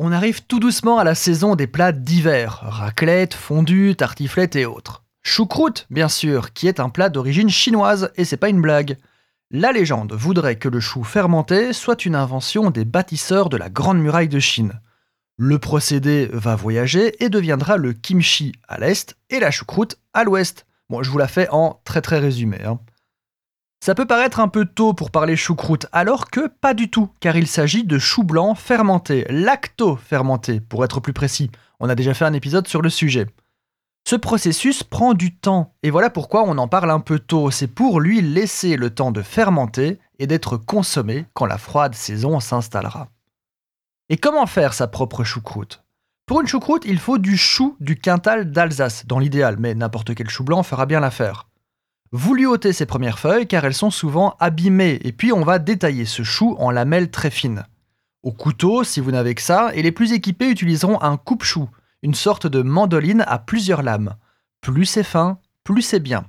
On arrive tout doucement à la saison des plats d'hiver, raclette, fondue, tartiflette et autres. Choucroute, bien sûr, qui est un plat d'origine chinoise, et c'est pas une blague. La légende voudrait que le chou fermenté soit une invention des bâtisseurs de la Grande Muraille de Chine. Le procédé va voyager et deviendra le kimchi à l'est et la choucroute à l'ouest. Bon, je vous la fais en très très résumé. Hein. Ça peut paraître un peu tôt pour parler choucroute, alors que pas du tout, car il s'agit de chou blanc fermenté, lacto-fermenté pour être plus précis. On a déjà fait un épisode sur le sujet. Ce processus prend du temps, et voilà pourquoi on en parle un peu tôt. C'est pour lui laisser le temps de fermenter et d'être consommé quand la froide saison s'installera. Et comment faire sa propre choucroute? Pour une choucroute, il faut du chou du quintal d'Alsace, dans l'idéal, mais n'importe quel chou blanc fera bien l'affaire. Vous lui ôtez ses premières feuilles car elles sont souvent abîmées et puis on va détailler ce chou en lamelles très fines. Au couteau, si vous n'avez que ça, et les plus équipés utiliseront un coupe-chou, une sorte de mandoline à plusieurs lames. Plus c'est fin, plus c'est bien.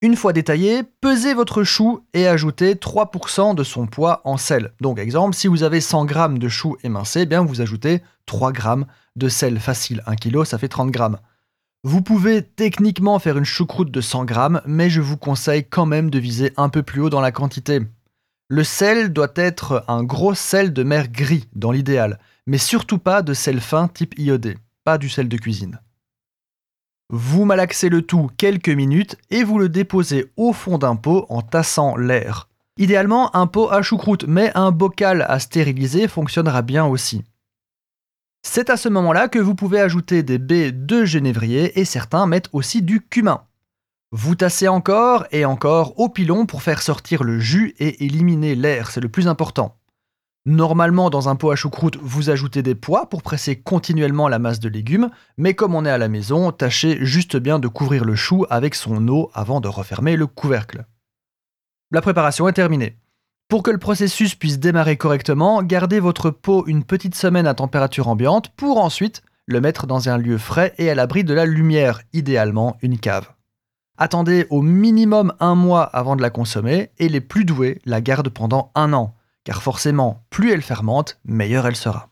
Une fois détaillé, pesez votre chou et ajoutez 3% de son poids en sel. Donc exemple, si vous avez 100 g de chou émincé, eh bien vous ajoutez 3 g de sel facile. 1 kg, ça fait 30 g. Vous pouvez techniquement faire une choucroute de 100 grammes, mais je vous conseille quand même de viser un peu plus haut dans la quantité. Le sel doit être un gros sel de mer gris dans l'idéal, mais surtout pas de sel fin type iodé, pas du sel de cuisine. Vous malaxez le tout quelques minutes et vous le déposez au fond d'un pot en tassant l'air. Idéalement un pot à choucroute, mais un bocal à stériliser fonctionnera bien aussi. C'est à ce moment-là que vous pouvez ajouter des baies de genévrier et certains mettent aussi du cumin. Vous tassez encore et encore au pilon pour faire sortir le jus et éliminer l'air, c'est le plus important. Normalement, dans un pot à choucroute, vous ajoutez des pois pour presser continuellement la masse de légumes, mais comme on est à la maison, tâchez juste bien de couvrir le chou avec son eau avant de refermer le couvercle. La préparation est terminée. Pour que le processus puisse démarrer correctement, gardez votre pot une petite semaine à température ambiante pour ensuite le mettre dans un lieu frais et à l'abri de la lumière, idéalement une cave. Attendez au minimum un mois avant de la consommer et les plus doués la gardent pendant un an, car forcément, plus elle fermente, meilleure elle sera.